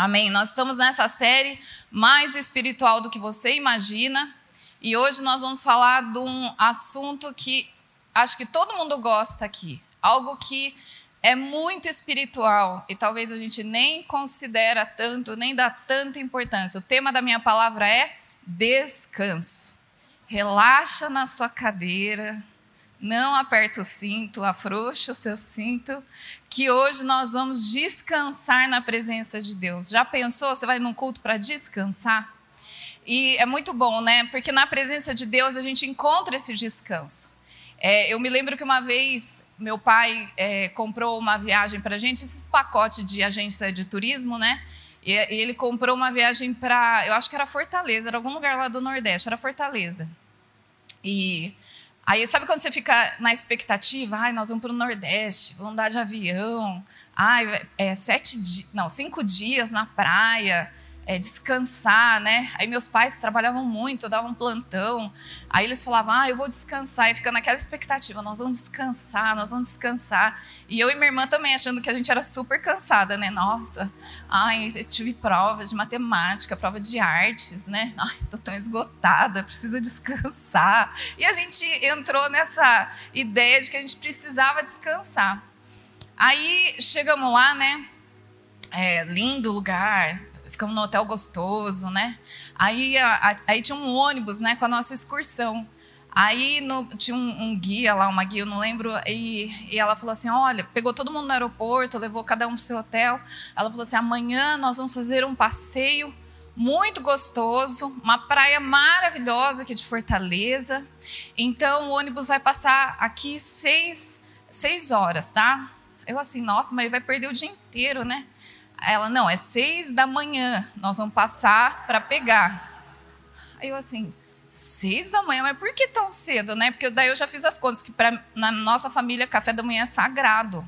Amém. Nós estamos nessa série mais espiritual do que você imagina. E hoje nós vamos falar de um assunto que acho que todo mundo gosta aqui. Algo que é muito espiritual e talvez a gente nem considera tanto, nem dá tanta importância. O tema da minha palavra é descanso. Relaxa na sua cadeira, não aperta o cinto, afrouxa o seu cinto, que hoje nós vamos descansar na presença de Deus. Já pensou? Você vai num culto para descansar? E é muito bom, né? Porque na presença de Deus a gente encontra esse descanso. É, eu me lembro que uma vez meu pai é, comprou uma viagem para a gente, esses pacotes de agência de turismo, né? E, e ele comprou uma viagem para, eu acho que era Fortaleza, era algum lugar lá do Nordeste, era Fortaleza. E Aí, sabe quando você fica na expectativa? Ai, nós vamos para o Nordeste, vamos andar de avião. Ai, é sete dias, não, cinco dias na praia é, descansar, né? Aí meus pais trabalhavam muito, davam plantão. Aí eles falavam, ah, eu vou descansar. E fica naquela expectativa, nós vamos descansar, nós vamos descansar. E eu e minha irmã também, achando que a gente era super cansada, né? Nossa, ai, eu tive prova de matemática, prova de artes, né? Ai, tô tão esgotada, preciso descansar. E a gente entrou nessa ideia de que a gente precisava descansar. Aí chegamos lá, né? É, lindo lugar, ficamos no hotel gostoso, né? Aí, a, a, aí tinha um ônibus, né, com a nossa excursão. Aí no, tinha um, um, guia lá, uma guia, eu não lembro, e, e, ela falou assim: olha, pegou todo mundo no aeroporto, levou cada um para seu hotel. Ela falou assim: amanhã nós vamos fazer um passeio muito gostoso, uma praia maravilhosa aqui de Fortaleza. Então o ônibus vai passar aqui seis, seis horas, tá? Eu assim, nossa, mas vai perder o dia inteiro, né? Ela, não, é seis da manhã, nós vamos passar para pegar. Aí eu assim, seis da manhã, mas por que tão cedo, né? Porque daí eu já fiz as contas, que pra, na nossa família café da manhã é sagrado.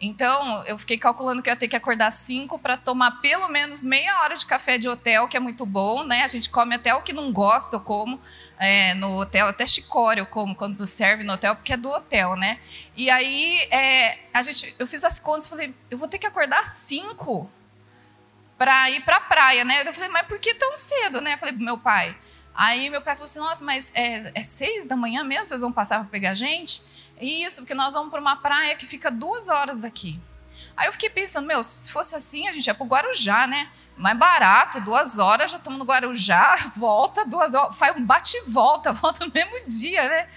Então, eu fiquei calculando que eu ia ter que acordar cinco para tomar pelo menos meia hora de café de hotel, que é muito bom, né? A gente come até o que não gosta, eu como é, no hotel, até chicória eu como quando serve no hotel, porque é do hotel, né? E aí, é, a gente, eu fiz as contas e falei, eu vou ter que acordar cinco para ir para a praia, né? Eu falei, mas por que tão cedo, né? Eu falei meu pai. Aí meu pai falou assim, nossa, mas é, é seis da manhã mesmo, vocês vão passar para pegar a gente? Isso, porque nós vamos para uma praia que fica duas horas daqui. Aí eu fiquei pensando, meu, se fosse assim, a gente ia para o Guarujá, né? Mais barato, duas horas, já estamos no Guarujá, volta, duas horas, faz um bate e volta, volta no mesmo dia, né?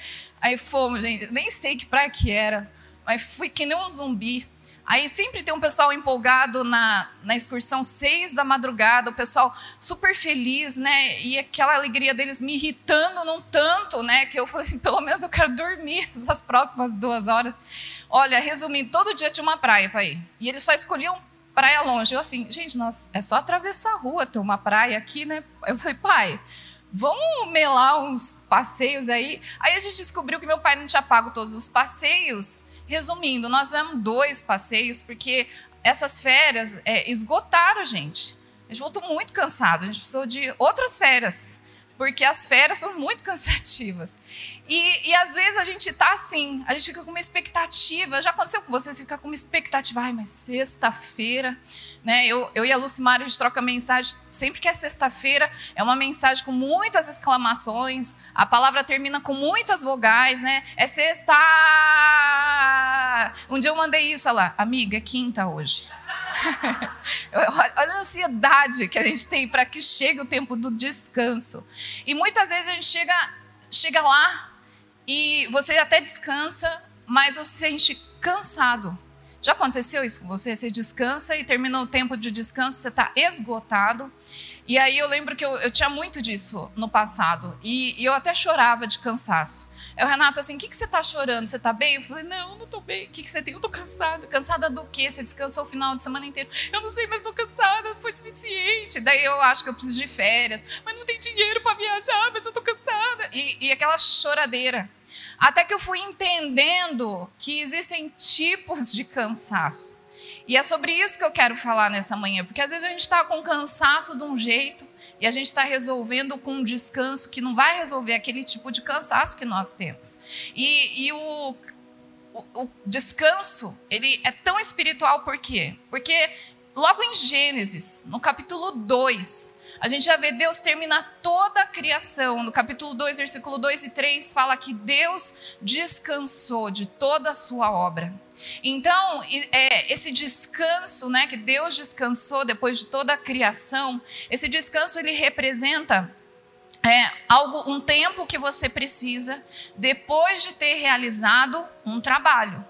Aí fomos, gente, nem sei que praia que era, mas fui que nem um zumbi. Aí sempre tem um pessoal empolgado na, na excursão seis da madrugada, o pessoal super feliz, né? E aquela alegria deles me irritando num tanto, né? Que eu falei assim, pelo menos eu quero dormir essas próximas duas horas. Olha, resumindo, todo dia tinha uma praia para ir. E eles só escolhiam praia longe. Eu assim, gente, nós, é só atravessar a rua, tem uma praia aqui, né? Eu falei, pai, vamos melar uns passeios aí. Aí a gente descobriu que meu pai não tinha pago todos os passeios Resumindo, nós fizemos dois passeios porque essas férias é, esgotaram a gente. A gente voltou muito cansado, a gente precisou de outras férias, porque as férias são muito cansativas. E, e às vezes a gente está assim, a gente fica com uma expectativa. Já aconteceu com você, você fica com uma expectativa, ai, mas sexta-feira, né? Eu, eu e a Lucimar, a gente troca mensagem, sempre que é sexta-feira, é uma mensagem com muitas exclamações, a palavra termina com muitas vogais, né? É sexta! Um dia eu mandei isso, olha lá, amiga, é quinta hoje. Olha a ansiedade que a gente tem para que chegue o tempo do descanso. E muitas vezes a gente chega, chega lá e você até descansa, mas você se sente cansado. Já aconteceu isso com você? Você descansa e termina o tempo de descanso, você está esgotado. E aí eu lembro que eu, eu, tinha muito disso no passado. E, e eu até chorava de cansaço. Eu, Renato, assim, o que, que você está chorando? Você está bem? Eu falei, não, não estou bem. O que, que você tem? Eu estou cansada. Cansada do quê? Você descansou o final de semana inteiro. Eu não sei, mas estou cansada, não foi suficiente. Daí eu acho que eu preciso de férias. Mas não tem dinheiro para viajar, mas eu estou cansada. E, e aquela choradeira. Até que eu fui entendendo que existem tipos de cansaço. E é sobre isso que eu quero falar nessa manhã, porque às vezes a gente está com cansaço de um jeito e a gente está resolvendo com um descanso que não vai resolver aquele tipo de cansaço que nós temos. E, e o, o, o descanso, ele é tão espiritual por quê? Porque logo em Gênesis, no capítulo 2, a gente já vê Deus terminar toda a criação. No capítulo 2, versículo 2 e 3, fala que Deus descansou de toda a sua obra. Então, é, esse descanso, né, que Deus descansou depois de toda a criação, esse descanso ele representa é algo, um tempo que você precisa depois de ter realizado um trabalho.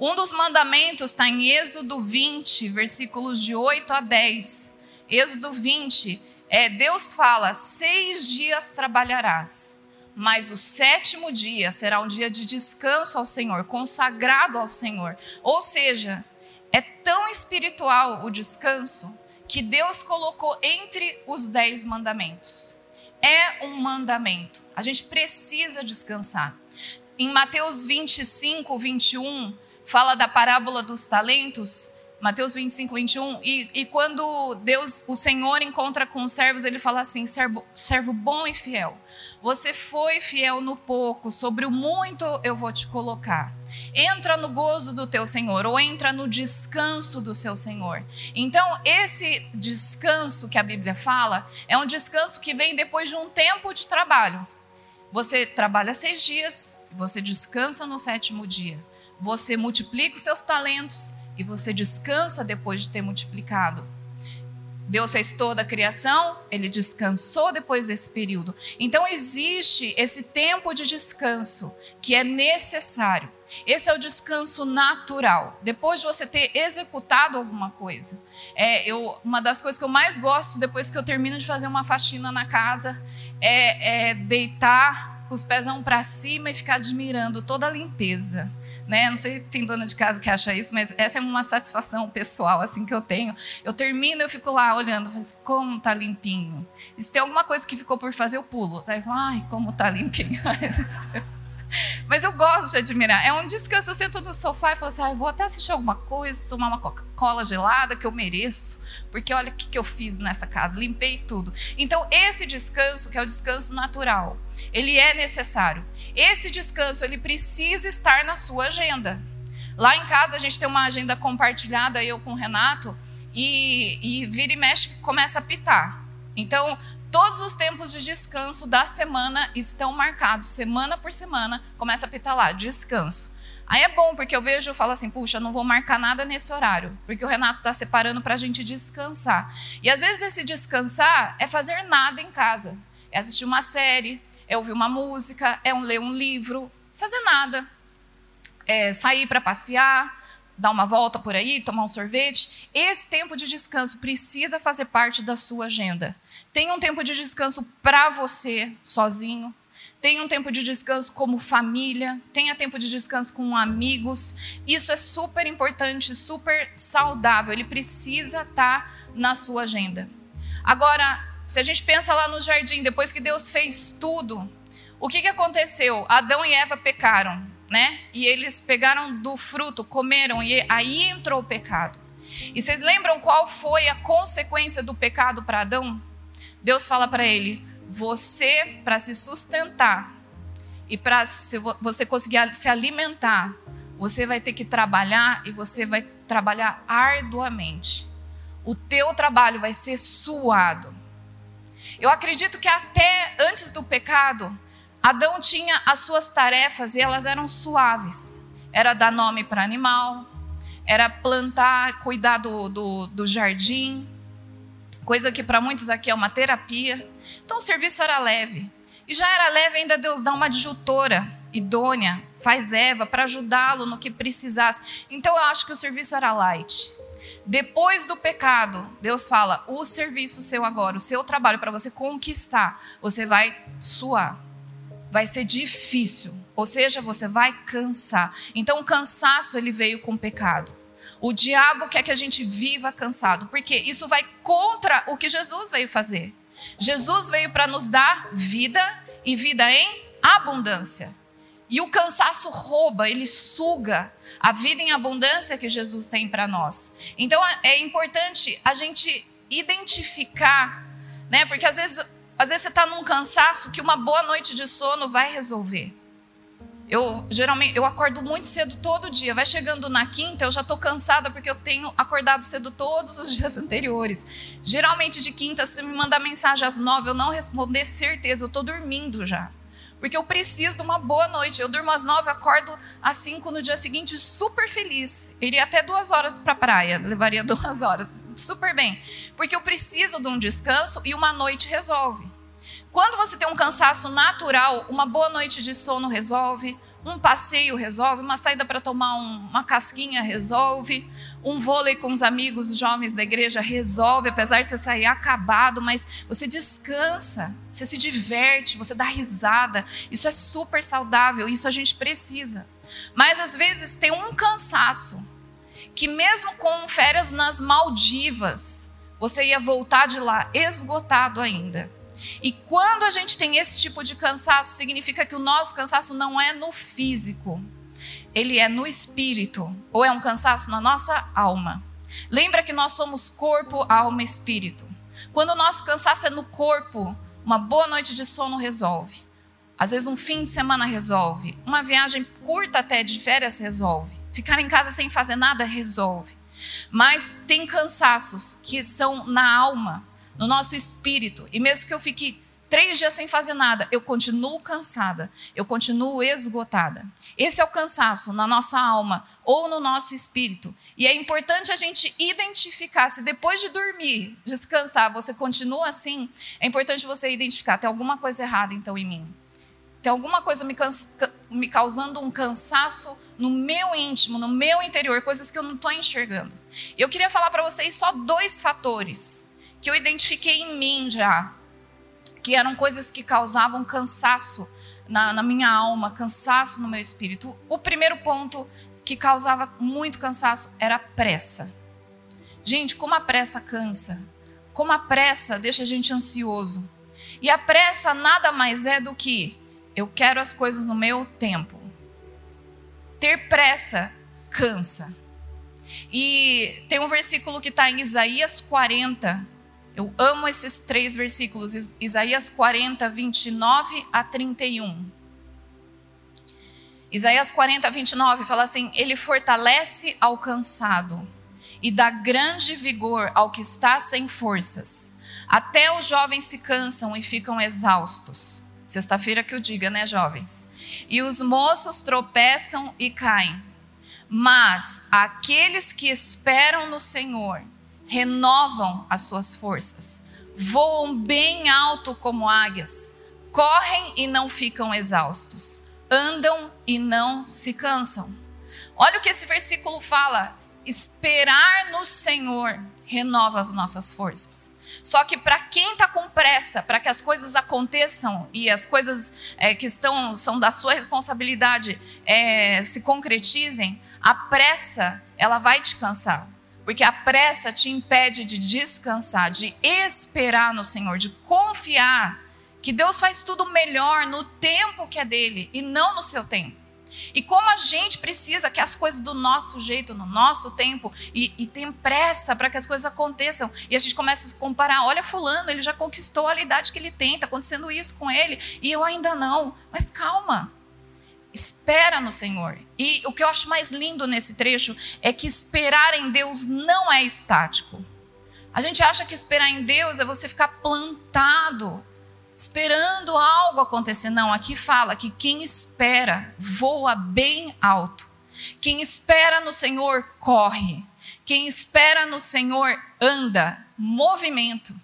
Um dos mandamentos está em Êxodo 20, versículos de 8 a 10. Êxodo 20 é, Deus fala: seis dias trabalharás, mas o sétimo dia será um dia de descanso ao Senhor, consagrado ao Senhor. Ou seja, é tão espiritual o descanso que Deus colocou entre os dez mandamentos. É um mandamento. A gente precisa descansar. Em Mateus 25, 21, fala da parábola dos talentos. Mateus 25, 21. E, e quando Deus, o Senhor, encontra com os servos, ele fala assim: servo, servo bom e fiel. Você foi fiel no pouco, sobre o muito eu vou te colocar. Entra no gozo do teu Senhor, ou entra no descanso do seu Senhor. Então, esse descanso que a Bíblia fala é um descanso que vem depois de um tempo de trabalho. Você trabalha seis dias, você descansa no sétimo dia. Você multiplica os seus talentos e você descansa depois de ter multiplicado. Deus fez toda a criação, ele descansou depois desse período. Então existe esse tempo de descanso que é necessário. Esse é o descanso natural. Depois de você ter executado alguma coisa. É, eu, uma das coisas que eu mais gosto depois que eu termino de fazer uma faxina na casa é, é deitar com os pés para cima e ficar admirando toda a limpeza né? Não sei se tem dona de casa que acha isso, mas essa é uma satisfação pessoal assim que eu tenho. Eu termino, eu fico lá olhando, assim, como tá limpinho. E se tem alguma coisa que ficou por fazer, eu pulo. Daí eu falo, ai, como tá limpinho. Mas eu gosto de admirar. É um descanso. Eu sento no sofá e falo assim: ah, vou até assistir alguma coisa, tomar uma Coca-Cola gelada que eu mereço. Porque olha o que, que eu fiz nessa casa, limpei tudo. Então, esse descanso, que é o descanso natural, ele é necessário. Esse descanso, ele precisa estar na sua agenda. Lá em casa, a gente tem uma agenda compartilhada, eu com o Renato, e, e vira e mexe, começa a pitar. Então, Todos os tempos de descanso da semana estão marcados, semana por semana, começa a pitar lá, descanso. Aí é bom, porque eu vejo e falo assim, puxa, não vou marcar nada nesse horário, porque o Renato está separando para a gente descansar. E às vezes esse descansar é fazer nada em casa. É assistir uma série, é ouvir uma música, é um, ler um livro, fazer nada. É sair para passear, dar uma volta por aí, tomar um sorvete. Esse tempo de descanso precisa fazer parte da sua agenda. Tenha um tempo de descanso para você, sozinho. Tenha um tempo de descanso como família. Tenha tempo de descanso com amigos. Isso é super importante, super saudável. Ele precisa estar tá na sua agenda. Agora, se a gente pensa lá no jardim, depois que Deus fez tudo, o que, que aconteceu? Adão e Eva pecaram, né? E eles pegaram do fruto, comeram, e aí entrou o pecado. E vocês lembram qual foi a consequência do pecado para Adão? Deus fala para ele: você, para se sustentar e para você conseguir se alimentar, você vai ter que trabalhar e você vai trabalhar arduamente. O teu trabalho vai ser suado. Eu acredito que até antes do pecado, Adão tinha as suas tarefas e elas eram suaves. Era dar nome para animal, era plantar, cuidar do, do, do jardim, coisa que para muitos aqui é uma terapia. Então o serviço era leve. E já era leve ainda Deus dá uma adjutora idônea, faz Eva para ajudá-lo no que precisasse. Então eu acho que o serviço era light. Depois do pecado, Deus fala: o serviço seu agora, o seu trabalho para você conquistar, você vai suar. Vai ser difícil, ou seja, você vai cansar. Então o cansaço ele veio com o pecado. O diabo quer que a gente viva cansado, porque isso vai contra o que Jesus veio fazer. Jesus veio para nos dar vida e vida em abundância. E o cansaço rouba, ele suga a vida em abundância que Jesus tem para nós. Então é importante a gente identificar, né? Porque às vezes, às vezes você está num cansaço que uma boa noite de sono vai resolver. Eu geralmente eu acordo muito cedo todo dia. Vai chegando na quinta, eu já estou cansada porque eu tenho acordado cedo todos os dias anteriores. Geralmente de quinta, se me mandar mensagem às nove, eu não responder, certeza, eu estou dormindo já. Porque eu preciso de uma boa noite. Eu durmo às nove, acordo às cinco no dia seguinte, super feliz. Iria até duas horas para a praia, levaria duas horas, super bem. Porque eu preciso de um descanso e uma noite resolve. Quando você tem um cansaço natural, uma boa noite de sono resolve, um passeio resolve, uma saída para tomar um, uma casquinha resolve, um vôlei com os amigos os jovens da igreja resolve, apesar de você sair acabado, mas você descansa, você se diverte, você dá risada. Isso é super saudável, isso a gente precisa. Mas às vezes tem um cansaço que mesmo com férias nas Maldivas, você ia voltar de lá esgotado ainda. E quando a gente tem esse tipo de cansaço, significa que o nosso cansaço não é no físico, ele é no espírito, ou é um cansaço na nossa alma. Lembra que nós somos corpo, alma e espírito. Quando o nosso cansaço é no corpo, uma boa noite de sono resolve. Às vezes um fim de semana resolve. Uma viagem curta até de férias resolve. Ficar em casa sem fazer nada resolve. Mas tem cansaços que são na alma no nosso espírito. E mesmo que eu fique três dias sem fazer nada, eu continuo cansada, eu continuo esgotada. Esse é o cansaço na nossa alma ou no nosso espírito. E é importante a gente identificar se depois de dormir, descansar, você continua assim, é importante você identificar, tem alguma coisa errada então em mim. Tem alguma coisa me, me causando um cansaço no meu íntimo, no meu interior, coisas que eu não estou enxergando. Eu queria falar para vocês só dois fatores que eu identifiquei em mim já, que eram coisas que causavam cansaço na, na minha alma, cansaço no meu espírito. O primeiro ponto que causava muito cansaço era a pressa. Gente, como a pressa cansa, como a pressa deixa a gente ansioso. E a pressa nada mais é do que eu quero as coisas no meu tempo. Ter pressa cansa. E tem um versículo que está em Isaías 40, eu amo esses três versículos, Isaías 40, 29 a 31. Isaías 40, 29 fala assim: Ele fortalece ao cansado e dá grande vigor ao que está sem forças. Até os jovens se cansam e ficam exaustos. Sexta-feira que eu diga, né, jovens? E os moços tropeçam e caem. Mas aqueles que esperam no Senhor renovam as suas forças, voam bem alto como águias, correm e não ficam exaustos, andam e não se cansam. Olha o que esse versículo fala: esperar no Senhor renova as nossas forças. Só que para quem está com pressa, para que as coisas aconteçam e as coisas é, que estão são da sua responsabilidade é, se concretizem, a pressa ela vai te cansar. Porque a pressa te impede de descansar, de esperar no Senhor, de confiar que Deus faz tudo melhor no tempo que é dele e não no seu tempo. E como a gente precisa que as coisas do nosso jeito, no nosso tempo, e, e tem pressa para que as coisas aconteçam, e a gente começa a se comparar: olha, Fulano, ele já conquistou a idade que ele tem, está acontecendo isso com ele, e eu ainda não. Mas calma, espera no Senhor. E o que eu acho mais lindo nesse trecho é que esperar em Deus não é estático. A gente acha que esperar em Deus é você ficar plantado, esperando algo acontecer. Não, aqui fala que quem espera voa bem alto. Quem espera no Senhor corre. Quem espera no Senhor anda, movimento.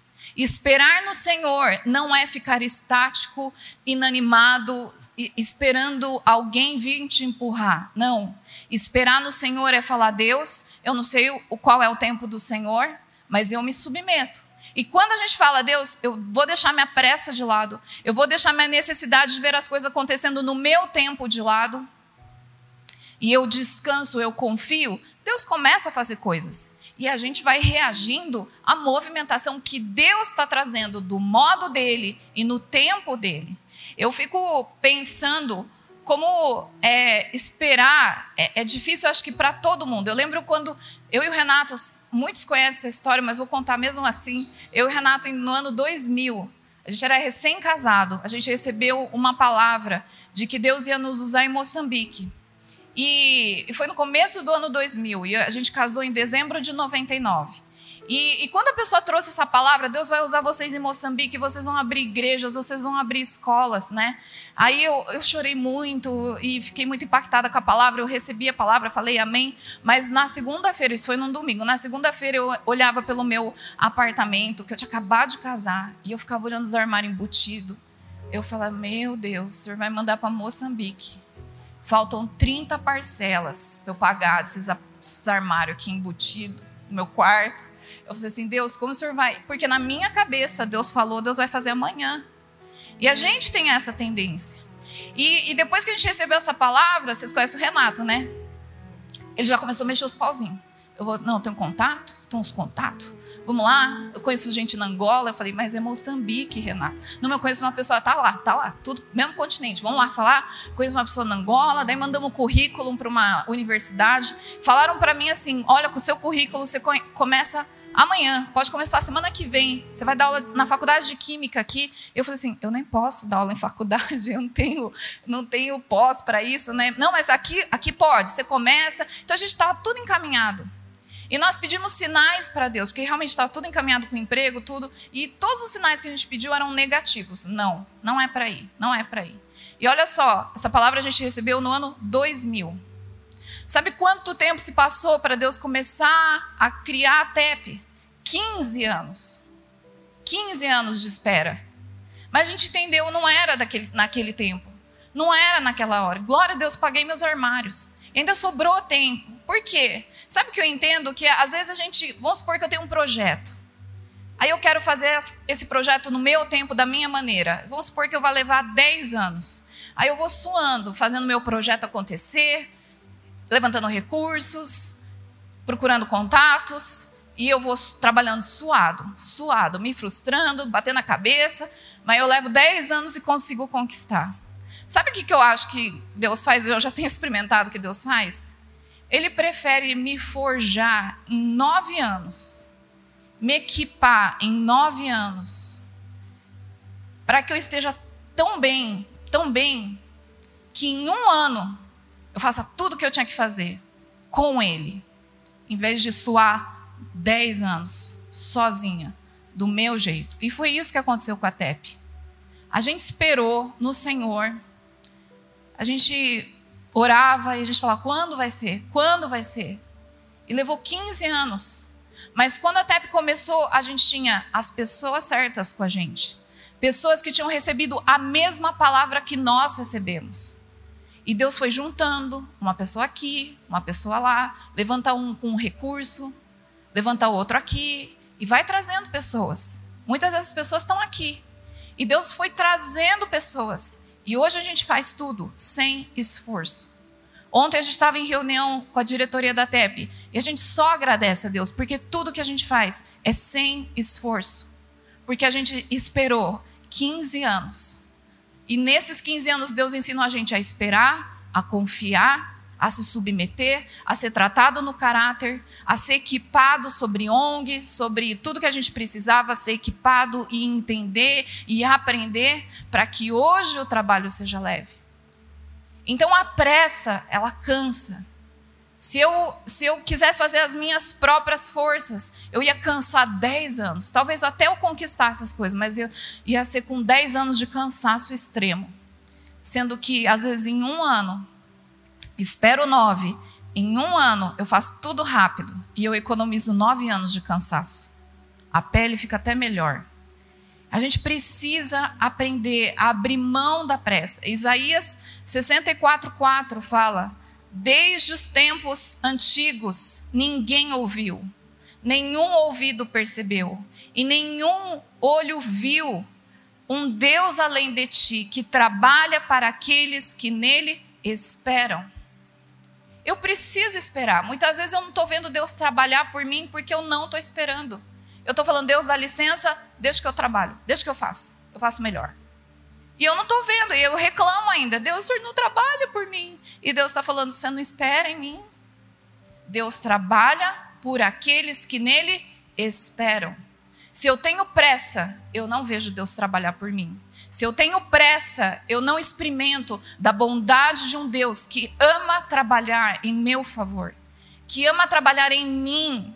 Esperar no Senhor não é ficar estático, inanimado, esperando alguém vir te empurrar. Não. Esperar no Senhor é falar: Deus, eu não sei o qual é o tempo do Senhor, mas eu me submeto. E quando a gente fala, Deus, eu vou deixar minha pressa de lado, eu vou deixar minha necessidade de ver as coisas acontecendo no meu tempo de lado, e eu descanso, eu confio, Deus começa a fazer coisas e a gente vai reagindo à movimentação que Deus está trazendo do modo dele e no tempo dele. Eu fico pensando como é, esperar é, é, difícil, acho que para todo mundo. Eu lembro quando eu e o Renato, muitos conhecem essa história, mas vou contar mesmo assim. Eu e o Renato, no ano 2000, A gente era recém-casado. A gente recebeu uma palavra de que Deus ia nos usar em Moçambique. E foi no começo do ano 2000. E a gente casou em dezembro de 99. E, e, quando a pessoa trouxe essa palavra, Deus vai usar vocês em Moçambique, vocês vão abrir igrejas, vocês vão abrir escolas, né? Aí eu, eu chorei muito e fiquei muito impactada com a palavra. Eu recebi a palavra, falei amém. Mas na segunda-feira, isso foi num domingo, na segunda-feira eu olhava pelo meu apartamento, que eu tinha acabado de casar, e eu ficava olhando os armários embutidos. Eu falava, meu Deus, o senhor vai mandar para Moçambique. Faltam 30 parcelas para eu pagar esses, esses armários aqui embutidos no meu quarto. Eu falei assim, Deus, como o senhor vai? Porque na minha cabeça, Deus falou, Deus vai fazer amanhã. E a gente tem essa tendência. E, e depois que a gente recebeu essa palavra, vocês conhecem o Renato, né? Ele já começou a mexer os pauzinhos. Eu vou, não, eu tenho contato, tenho uns contatos. Vamos lá, eu conheço gente na Angola. Eu falei, mas é Moçambique, Renato. Não, eu conheço uma pessoa, tá lá, tá lá, tudo, mesmo continente. Vamos lá falar. Conheço uma pessoa na Angola, daí mandamos um currículo para uma universidade. Falaram para mim assim: olha, com o seu currículo você começa amanhã, pode começar semana que vem, você vai dar aula na faculdade de química aqui. Eu falei assim, eu nem posso dar aula em faculdade, eu não tenho, não tenho pós para isso, né? Não, mas aqui, aqui pode. Você começa. Então a gente estava tudo encaminhado. E nós pedimos sinais para Deus, porque realmente estava tudo encaminhado com o emprego, tudo. E todos os sinais que a gente pediu eram negativos. Não, não é para ir, não é para ir. E olha só, essa palavra a gente recebeu no ano 2000. Sabe quanto tempo se passou para Deus começar a criar a TEP? 15 anos. 15 anos de espera. Mas a gente entendeu, não era daquele, naquele tempo. Não era naquela hora. Glória a Deus, paguei meus armários. E ainda sobrou tempo. Por quê? Sabe o que eu entendo? Que às vezes a gente. Vamos supor que eu tenho um projeto. Aí eu quero fazer esse projeto no meu tempo, da minha maneira. Vamos supor que eu vá levar 10 anos. Aí eu vou suando, fazendo meu projeto acontecer, levantando recursos, procurando contatos, e eu vou trabalhando suado, suado, me frustrando, batendo a cabeça, mas eu levo 10 anos e consigo conquistar. Sabe o que eu acho que Deus faz? Eu já tenho experimentado o que Deus faz. Ele prefere me forjar em nove anos, me equipar em nove anos, para que eu esteja tão bem, tão bem, que em um ano eu faça tudo o que eu tinha que fazer com Ele, em vez de suar dez anos sozinha, do meu jeito. E foi isso que aconteceu com a TEP. A gente esperou no Senhor, a gente orava e a gente falava: quando vai ser? Quando vai ser? E levou 15 anos. Mas quando a TEP começou, a gente tinha as pessoas certas com a gente. Pessoas que tinham recebido a mesma palavra que nós recebemos. E Deus foi juntando uma pessoa aqui, uma pessoa lá, levanta um com um recurso, levanta outro aqui, e vai trazendo pessoas. Muitas dessas pessoas estão aqui. E Deus foi trazendo pessoas. E hoje a gente faz tudo sem esforço. Ontem a gente estava em reunião com a diretoria da TEP e a gente só agradece a Deus, porque tudo que a gente faz é sem esforço. Porque a gente esperou 15 anos e nesses 15 anos, Deus ensinou a gente a esperar, a confiar, a se submeter, a ser tratado no caráter, a ser equipado sobre ONG, sobre tudo que a gente precisava ser equipado e entender e aprender para que hoje o trabalho seja leve. Então a pressa, ela cansa. Se eu, se eu quisesse fazer as minhas próprias forças, eu ia cansar 10 anos. Talvez até eu conquistasse essas coisas, mas eu ia ser com 10 anos de cansaço extremo. Sendo que, às vezes, em um ano, espero nove, em um ano eu faço tudo rápido e eu economizo nove anos de cansaço. A pele fica até melhor. A gente precisa aprender a abrir mão da pressa. Isaías 64,4 fala Desde os tempos antigos, ninguém ouviu, nenhum ouvido percebeu, e nenhum olho viu um Deus além de ti, que trabalha para aqueles que nele esperam. Eu preciso esperar. Muitas vezes eu não estou vendo Deus trabalhar por mim porque eu não estou esperando. Eu estou falando, Deus, dá licença, deixa que eu trabalho, deixa que eu faço, eu faço melhor. E eu não estou vendo, e eu reclamo ainda. Deus, Senhor não trabalha por mim. E Deus está falando, você não espera em mim. Deus trabalha por aqueles que nele esperam. Se eu tenho pressa, eu não vejo Deus trabalhar por mim. Se eu tenho pressa, eu não experimento da bondade de um Deus que ama trabalhar em meu favor, que ama trabalhar em mim,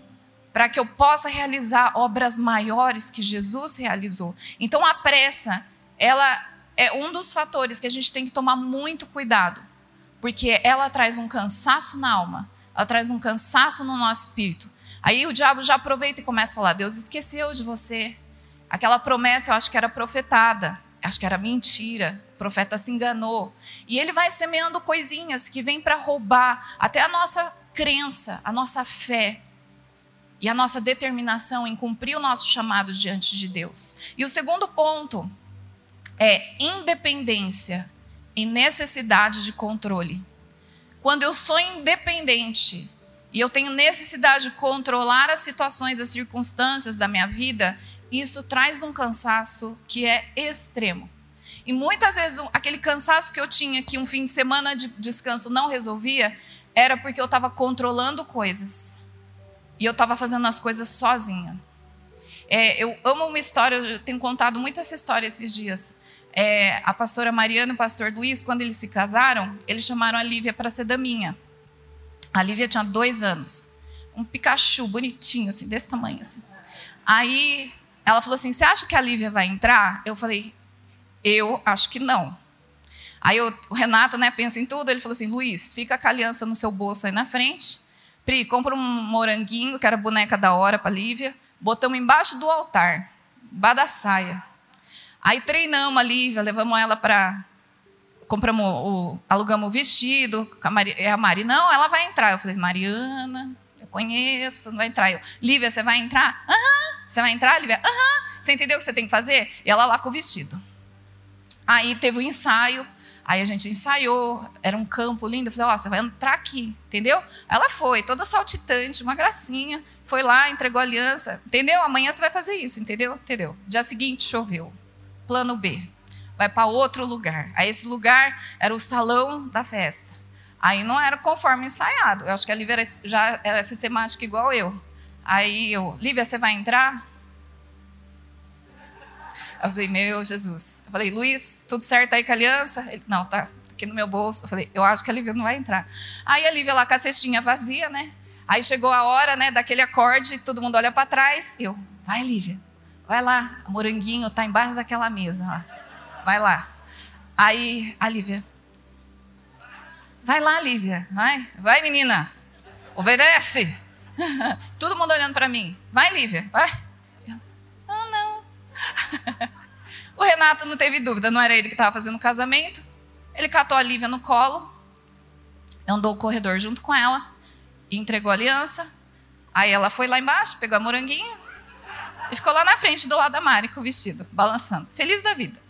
para que eu possa realizar obras maiores que Jesus realizou. Então a pressa, ela é um dos fatores que a gente tem que tomar muito cuidado, porque ela traz um cansaço na alma, ela traz um cansaço no nosso espírito. Aí o diabo já aproveita e começa a falar: Deus esqueceu de você. Aquela promessa eu acho que era profetada acho que era mentira, o profeta se enganou. E ele vai semeando coisinhas que vêm para roubar até a nossa crença, a nossa fé e a nossa determinação em cumprir o nosso chamado diante de Deus. E o segundo ponto é independência e necessidade de controle. Quando eu sou independente e eu tenho necessidade de controlar as situações, as circunstâncias da minha vida, isso traz um cansaço que é extremo. E muitas vezes aquele cansaço que eu tinha que um fim de semana de descanso não resolvia, era porque eu estava controlando coisas. E eu estava fazendo as coisas sozinha. É, eu amo uma história, eu tenho contado muito essa história esses dias. É, a pastora Mariana e o pastor Luiz, quando eles se casaram, eles chamaram a Lívia para ser daminha. A Lívia tinha dois anos. Um Pikachu bonitinho, assim, desse tamanho. Assim. Aí ela falou assim: Você acha que a Lívia vai entrar? Eu falei: Eu acho que não. Aí eu, o Renato né, pensa em tudo. Ele falou assim: Luiz, fica com a aliança no seu bolso aí na frente. Pri, compra um moranguinho, que era boneca da hora para Lívia. Botamos embaixo do altar, embaixo da saia. Aí treinamos a Lívia, levamos ela para. Compramos o, alugamos o vestido. A Mari, a Mari, não, ela vai entrar. Eu falei, Mariana, conheço, não vai entrar. Eu, Lívia, você vai entrar? Aham. Você vai entrar, Lívia? Aham. Você entendeu o que você tem que fazer? E ela lá com o vestido. Aí teve o um ensaio, aí a gente ensaiou, era um campo lindo. Eu falei, ó, oh, você vai entrar aqui, entendeu? Ela foi, toda saltitante, uma gracinha. Foi lá, entregou a aliança. Entendeu? Amanhã você vai fazer isso, entendeu? Entendeu? Dia seguinte choveu. Plano B. Vai para outro lugar. Aí esse lugar era o salão da festa. Aí não era conforme ensaiado. Eu acho que a Lívia já era sistemática igual eu. Aí eu, Lívia, você vai entrar? Eu falei, meu Jesus. Eu falei, Luiz, tudo certo aí com a aliança? Ele, não, tá aqui no meu bolso. Eu falei, eu acho que a Lívia não vai entrar. Aí a Lívia lá com a cestinha vazia, né? Aí chegou a hora, né, daquele acorde, todo mundo olha para trás. Eu, vai, Lívia, vai lá. Moranguinho tá embaixo daquela mesa lá. Vai lá. Aí a Lívia, vai lá, Lívia, vai, vai, menina, obedece. Todo mundo olhando para mim. Vai, Lívia, vai. ah, não. o Renato não teve dúvida, não era ele que estava fazendo o casamento. Ele catou a Lívia no colo, andou o corredor junto com ela entregou a aliança. Aí ela foi lá embaixo, pegou a moranguinha e ficou lá na frente do lado da Mari com o vestido, balançando, feliz da vida.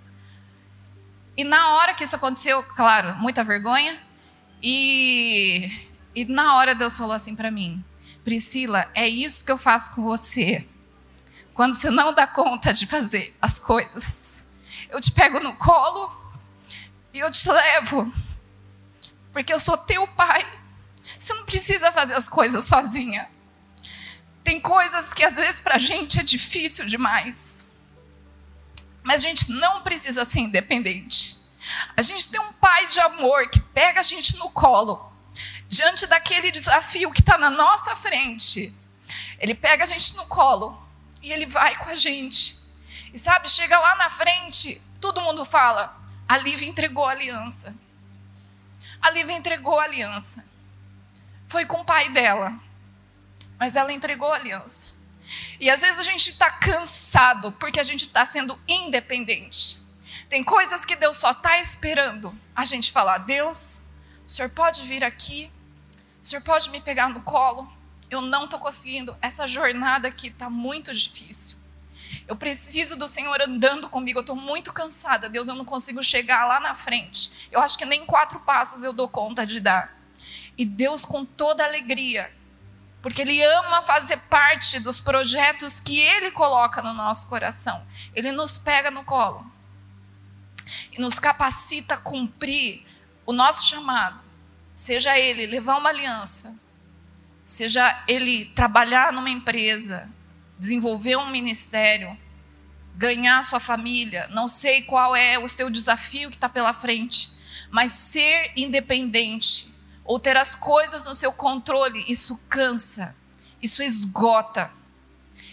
E na hora que isso aconteceu, claro, muita vergonha. E, e na hora Deus falou assim para mim: Priscila, é isso que eu faço com você. Quando você não dá conta de fazer as coisas, eu te pego no colo e eu te levo, porque eu sou teu pai. Você não precisa fazer as coisas sozinha. Tem coisas que às vezes para a gente é difícil demais, mas a gente não precisa ser independente. A gente tem um pai de amor que pega a gente no colo diante daquele desafio que está na nossa frente, ele pega a gente no colo e ele vai com a gente. E sabe, chega lá na frente, todo mundo fala: a Lívia entregou a aliança. A Lívia entregou a aliança. Foi com o pai dela, mas ela entregou a aliança. E às vezes a gente está cansado porque a gente está sendo independente. Tem coisas que Deus só está esperando a gente falar: Deus, o senhor pode vir aqui o senhor pode me pegar no colo? Eu não estou conseguindo. Essa jornada aqui está muito difícil. Eu preciso do Senhor andando comigo. Eu estou muito cansada. Deus, eu não consigo chegar lá na frente. Eu acho que nem quatro passos eu dou conta de dar. E Deus, com toda alegria, porque Ele ama fazer parte dos projetos que Ele coloca no nosso coração. Ele nos pega no colo e nos capacita a cumprir o nosso chamado seja ele levar uma aliança, seja ele trabalhar numa empresa, desenvolver um ministério, ganhar sua família, não sei qual é o seu desafio que está pela frente, mas ser independente ou ter as coisas no seu controle, isso cansa, isso esgota.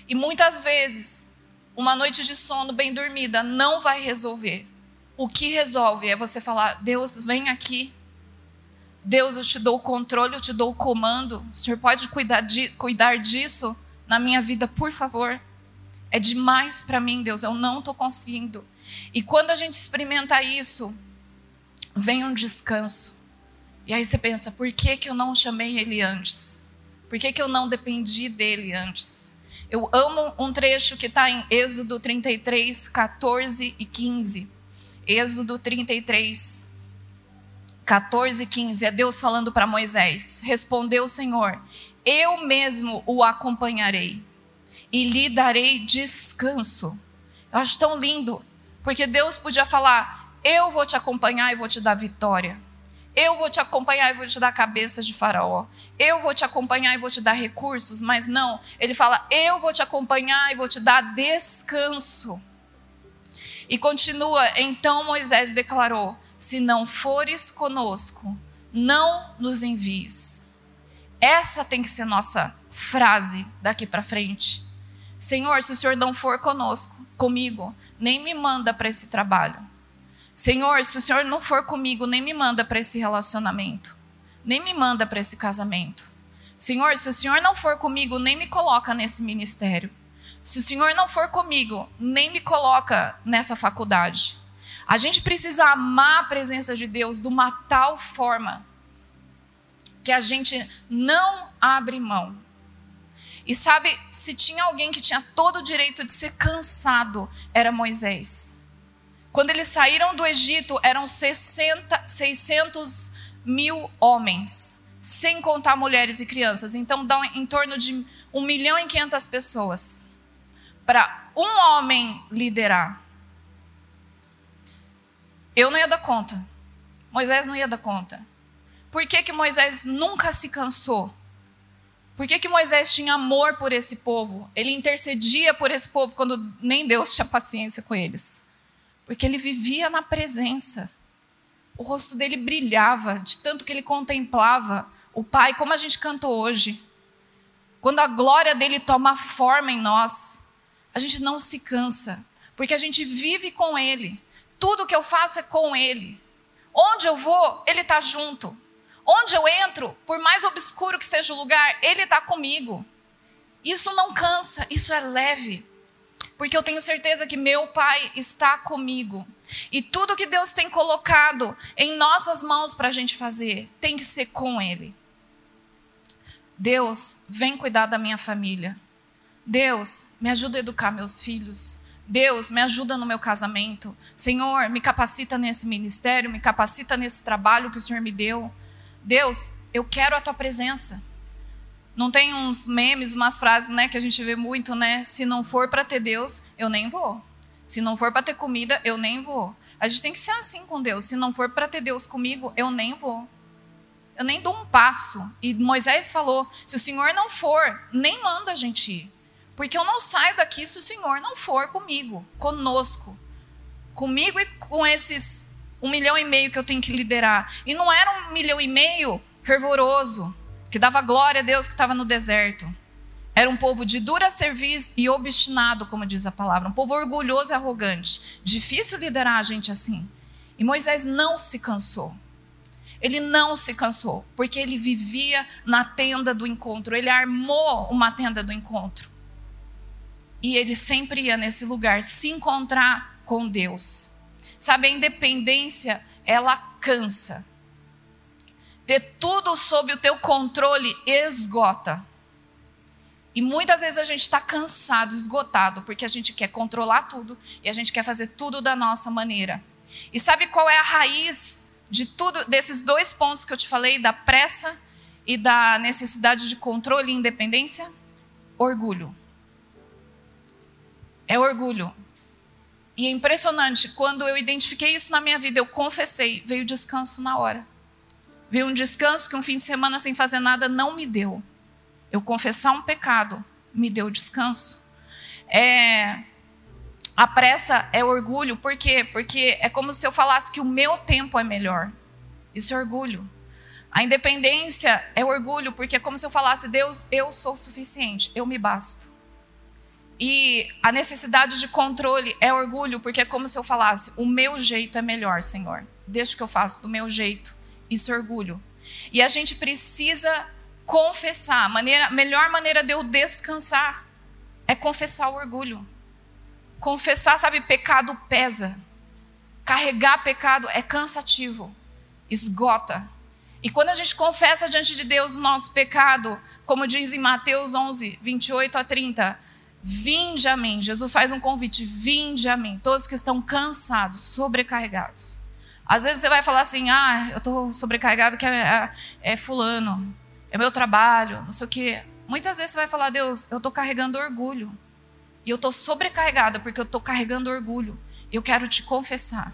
E muitas vezes, uma noite de sono bem dormida não vai resolver. O que resolve é você falar: Deus, vem aqui. Deus, eu te dou o controle, eu te dou o comando. O Senhor pode cuidar, de, cuidar disso na minha vida, por favor. É demais para mim, Deus, eu não estou conseguindo. E quando a gente experimenta isso, vem um descanso. E aí você pensa, por que, que eu não chamei ele antes? Por que, que eu não dependi dele antes? Eu amo um trecho que está em Êxodo 33, 14 e 15. Êxodo 33, 14 e 15. É Deus falando para Moisés. Respondeu o Senhor: Eu mesmo o acompanharei e lhe darei descanso. Eu acho tão lindo, porque Deus podia falar: Eu vou te acompanhar e vou te dar vitória. Eu vou te acompanhar e vou te dar cabeça de Faraó. Eu vou te acompanhar e vou te dar recursos. Mas não, ele fala: Eu vou te acompanhar e vou te dar descanso. E continua: Então Moisés declarou: Se não fores conosco, não nos envies. Essa tem que ser nossa frase daqui para frente. Senhor, se o Senhor não for conosco, comigo, nem me manda para esse trabalho. Senhor, se o Senhor não for comigo, nem me manda para esse relacionamento, nem me manda para esse casamento. Senhor, se o Senhor não for comigo, nem me coloca nesse ministério. Se o Senhor não for comigo, nem me coloca nessa faculdade. A gente precisa amar a presença de Deus de uma tal forma que a gente não abre mão. E sabe, se tinha alguém que tinha todo o direito de ser cansado, era Moisés. Quando eles saíram do Egito, eram 60, 600 mil homens, sem contar mulheres e crianças. Então, dá em torno de 1 milhão e 500 pessoas. Para um homem liderar. Eu não ia dar conta. Moisés não ia dar conta. Por que, que Moisés nunca se cansou? Por que, que Moisés tinha amor por esse povo? Ele intercedia por esse povo quando nem Deus tinha paciência com eles. Porque ele vivia na presença. O rosto dele brilhava de tanto que ele contemplava o Pai, como a gente cantou hoje. Quando a glória dele toma forma em nós, a gente não se cansa, porque a gente vive com ele. Tudo que eu faço é com ele. Onde eu vou, ele está junto. Onde eu entro, por mais obscuro que seja o lugar, ele está comigo. Isso não cansa, isso é leve porque eu tenho certeza que meu Pai está comigo. E tudo que Deus tem colocado em nossas mãos para a gente fazer tem que ser com Ele. Deus, vem cuidar da minha família. Deus, me ajuda a educar meus filhos. Deus, me ajuda no meu casamento. Senhor, me capacita nesse ministério, me capacita nesse trabalho que o Senhor me deu. Deus, eu quero a tua presença. Não tem uns memes, umas frases, né, que a gente vê muito, né? Se não for para ter Deus, eu nem vou. Se não for para ter comida, eu nem vou. A gente tem que ser assim com Deus. Se não for para ter Deus comigo, eu nem vou. Eu nem dou um passo. E Moisés falou: se o Senhor não for, nem manda a gente ir. Porque eu não saio daqui se o Senhor não for comigo, conosco. Comigo e com esses um milhão e meio que eu tenho que liderar. E não era um milhão e meio fervoroso que dava glória a Deus que estava no deserto. Era um povo de dura serviço e obstinado, como diz a palavra, um povo orgulhoso e arrogante. Difícil liderar a gente assim. E Moisés não se cansou. Ele não se cansou, porque ele vivia na tenda do encontro. Ele armou uma tenda do encontro. E ele sempre ia nesse lugar se encontrar com Deus. Sabe, a independência, ela cansa. Ter tudo sob o teu controle esgota. E muitas vezes a gente está cansado, esgotado, porque a gente quer controlar tudo e a gente quer fazer tudo da nossa maneira. E sabe qual é a raiz de tudo, desses dois pontos que eu te falei, da pressa e da necessidade de controle e independência? Orgulho. É orgulho. E é impressionante, quando eu identifiquei isso na minha vida, eu confessei, veio descanso na hora. Veio um descanso que um fim de semana sem fazer nada não me deu. Eu confessar um pecado me deu descanso. É, a pressa é orgulho, por quê? Porque é como se eu falasse que o meu tempo é melhor. Isso é orgulho. A independência é orgulho, porque é como se eu falasse, Deus, eu sou suficiente, eu me basto. E a necessidade de controle é orgulho, porque é como se eu falasse, o meu jeito é melhor, Senhor. Deixa que eu faço do meu jeito. Isso é orgulho. E a gente precisa confessar. A maneira, melhor maneira de eu descansar é confessar o orgulho. Confessar, sabe, pecado pesa. Carregar pecado é cansativo, esgota. E quando a gente confessa diante de Deus o nosso pecado, como diz em Mateus 11, 28 a 30, vinde a mim. Jesus faz um convite: vinde a mim, todos que estão cansados, sobrecarregados. Às vezes você vai falar assim: ah, eu estou sobrecarregado, que é, é, é, fulano, é meu trabalho, não sei o quê. Muitas vezes você vai falar: Deus, eu estou carregando orgulho. E eu estou sobrecarregada porque eu estou carregando orgulho. Eu quero te confessar.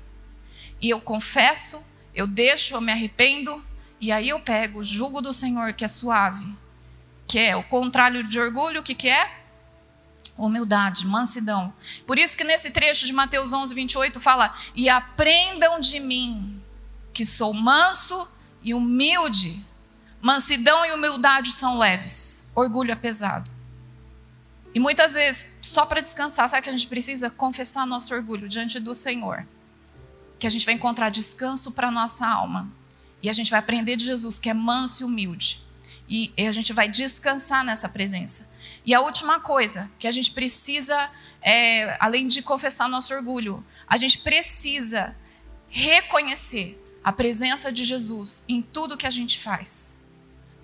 E eu confesso, eu deixo, eu me arrependo. E aí eu pego o jugo do Senhor, que é suave. Que é o contrário de orgulho, o que, que é? Humildade, mansidão. Por isso que nesse trecho de Mateus 11, 28 fala: E aprendam de mim, que sou manso e humilde. Mansidão e humildade são leves, orgulho é pesado. E muitas vezes, só para descansar, sabe que a gente precisa confessar nosso orgulho diante do Senhor. Que a gente vai encontrar descanso para nossa alma. E a gente vai aprender de Jesus, que é manso e humilde. E a gente vai descansar nessa presença. E a última coisa que a gente precisa, é, além de confessar nosso orgulho, a gente precisa reconhecer a presença de Jesus em tudo que a gente faz.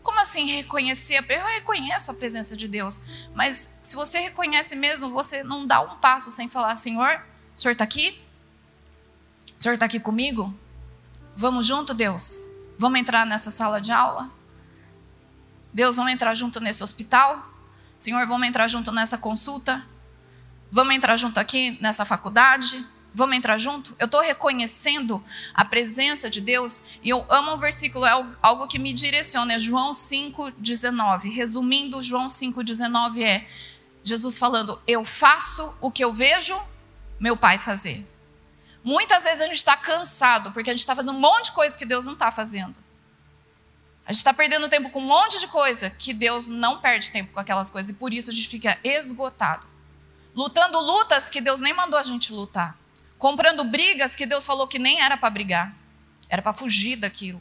Como assim reconhecer? Eu reconheço a presença de Deus, mas se você reconhece mesmo, você não dá um passo sem falar: Senhor, o Senhor está aqui? O Senhor está aqui comigo? Vamos junto, Deus? Vamos entrar nessa sala de aula? Deus, vamos entrar junto nesse hospital? Senhor, vamos entrar junto nessa consulta? Vamos entrar junto aqui nessa faculdade? Vamos entrar junto? Eu estou reconhecendo a presença de Deus e eu amo o versículo, é algo que me direciona, é João 5,19. Resumindo, João 5,19 é Jesus falando: Eu faço o que eu vejo meu pai fazer. Muitas vezes a gente está cansado porque a gente está fazendo um monte de coisa que Deus não está fazendo. A gente está perdendo tempo com um monte de coisa que Deus não perde tempo com aquelas coisas e por isso a gente fica esgotado. Lutando lutas que Deus nem mandou a gente lutar comprando brigas que Deus falou que nem era para brigar, era para fugir daquilo.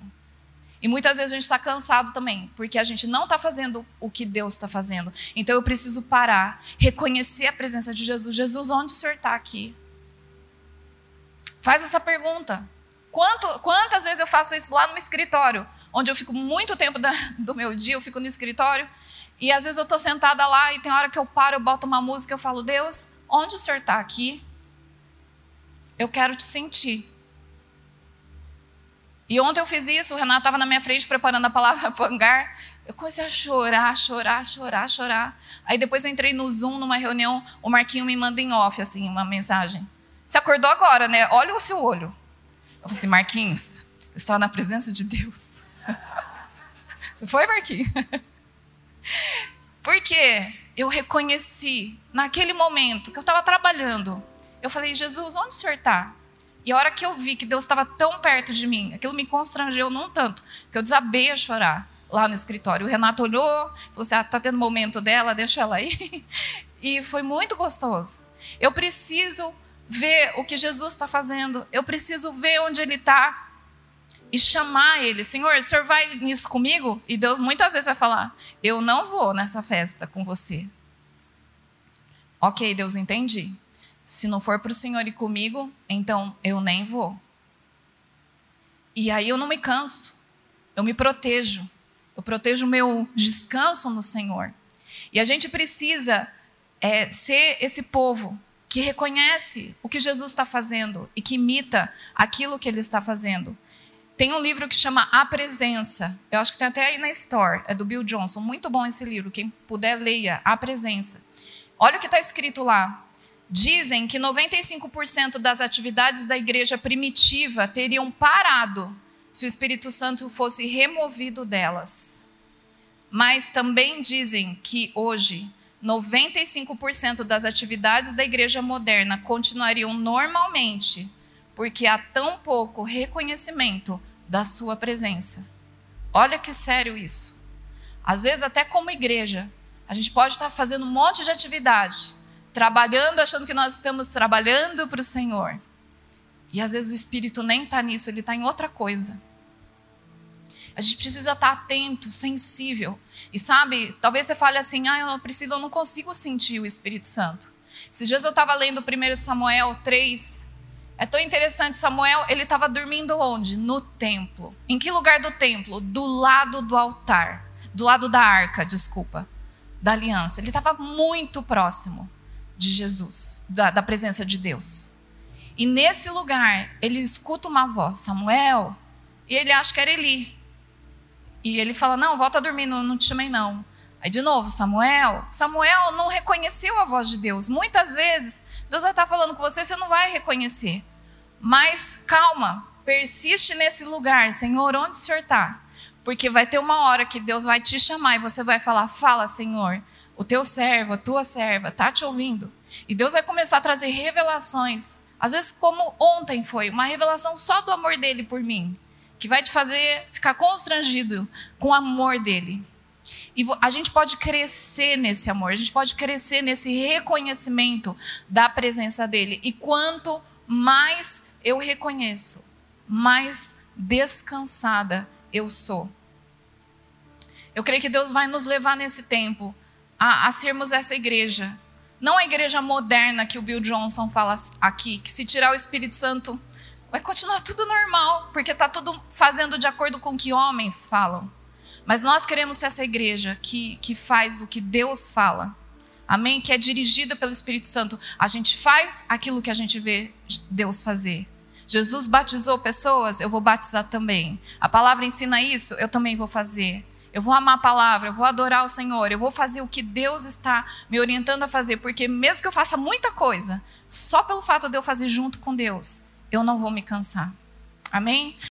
E muitas vezes a gente está cansado também, porque a gente não está fazendo o que Deus está fazendo. Então eu preciso parar, reconhecer a presença de Jesus. Jesus, onde o Senhor está aqui? Faz essa pergunta. Quanto, quantas vezes eu faço isso lá no escritório, onde eu fico muito tempo da, do meu dia, eu fico no escritório, e às vezes eu estou sentada lá e tem hora que eu paro, eu boto uma música, eu falo, Deus, onde o Senhor está aqui? Eu quero te sentir. E ontem eu fiz isso, o Renato estava na minha frente preparando a palavra pangar. Eu comecei a chorar, chorar, chorar, chorar. Aí depois eu entrei no Zoom, numa reunião, o Marquinho me manda em off, assim, uma mensagem. Você acordou agora, né? Olha o seu olho. Eu falei assim, Marquinhos, eu estava na presença de Deus. Foi, Marquinhos? Porque eu reconheci, naquele momento, que eu estava trabalhando, eu falei, Jesus, onde o senhor está? E a hora que eu vi que Deus estava tão perto de mim, aquilo me constrangeu num tanto, que eu desabei a chorar lá no escritório. O Renato olhou, falou assim: ah, tá tendo momento dela, deixa ela aí. E foi muito gostoso. Eu preciso ver o que Jesus está fazendo, eu preciso ver onde Ele está e chamar Ele: Senhor, o senhor vai nisso comigo? E Deus muitas vezes vai falar: Eu não vou nessa festa com você. Ok, Deus, entendi. Se não for para o Senhor ir comigo, então eu nem vou. E aí eu não me canso, eu me protejo, eu protejo o meu descanso no Senhor. E a gente precisa é, ser esse povo que reconhece o que Jesus está fazendo e que imita aquilo que ele está fazendo. Tem um livro que chama A Presença. Eu acho que tem até aí na Store. É do Bill Johnson. Muito bom esse livro. Quem puder, leia. A Presença. Olha o que está escrito lá. Dizem que 95% das atividades da igreja primitiva teriam parado se o Espírito Santo fosse removido delas. Mas também dizem que hoje 95% das atividades da igreja moderna continuariam normalmente, porque há tão pouco reconhecimento da sua presença. Olha que sério isso. Às vezes, até como igreja, a gente pode estar fazendo um monte de atividade, trabalhando, achando que nós estamos trabalhando para o Senhor. E às vezes o Espírito nem está nisso, ele está em outra coisa. A gente precisa estar atento, sensível. E sabe, talvez você fale assim: ah, eu preciso, eu não consigo sentir o Espírito Santo. Esses dias eu estava lendo 1 Samuel 3. É tão interessante, Samuel, ele estava dormindo onde? No templo. Em que lugar do templo? Do lado do altar. Do lado da arca, desculpa. Da aliança. Ele estava muito próximo de Jesus, da, da presença de Deus. E nesse lugar, ele escuta uma voz, Samuel, e ele acha que era Eli. E ele fala: Não, volta a dormir, não, não te chamei não. Aí de novo, Samuel. Samuel não reconheceu a voz de Deus. Muitas vezes, Deus vai estar falando com você, você não vai reconhecer. Mas calma, persiste nesse lugar, Senhor, onde o Senhor está? Porque vai ter uma hora que Deus vai te chamar e você vai falar: Fala, Senhor, o teu servo, a tua serva, está te ouvindo. E Deus vai começar a trazer revelações. Às vezes, como ontem foi, uma revelação só do amor dele por mim que vai te fazer ficar constrangido com o amor dele. E a gente pode crescer nesse amor, a gente pode crescer nesse reconhecimento da presença dele. E quanto mais eu reconheço, mais descansada eu sou. Eu creio que Deus vai nos levar nesse tempo a, a sermos essa igreja. Não a igreja moderna que o Bill Johnson fala aqui, que se tirar o Espírito Santo vai continuar tudo normal, porque está tudo fazendo de acordo com o que homens falam. Mas nós queremos ser essa igreja que, que faz o que Deus fala. Amém? Que é dirigida pelo Espírito Santo. A gente faz aquilo que a gente vê Deus fazer. Jesus batizou pessoas, eu vou batizar também. A palavra ensina isso, eu também vou fazer. Eu vou amar a palavra, eu vou adorar o Senhor, eu vou fazer o que Deus está me orientando a fazer, porque mesmo que eu faça muita coisa, só pelo fato de eu fazer junto com Deus, eu não vou me cansar. Amém?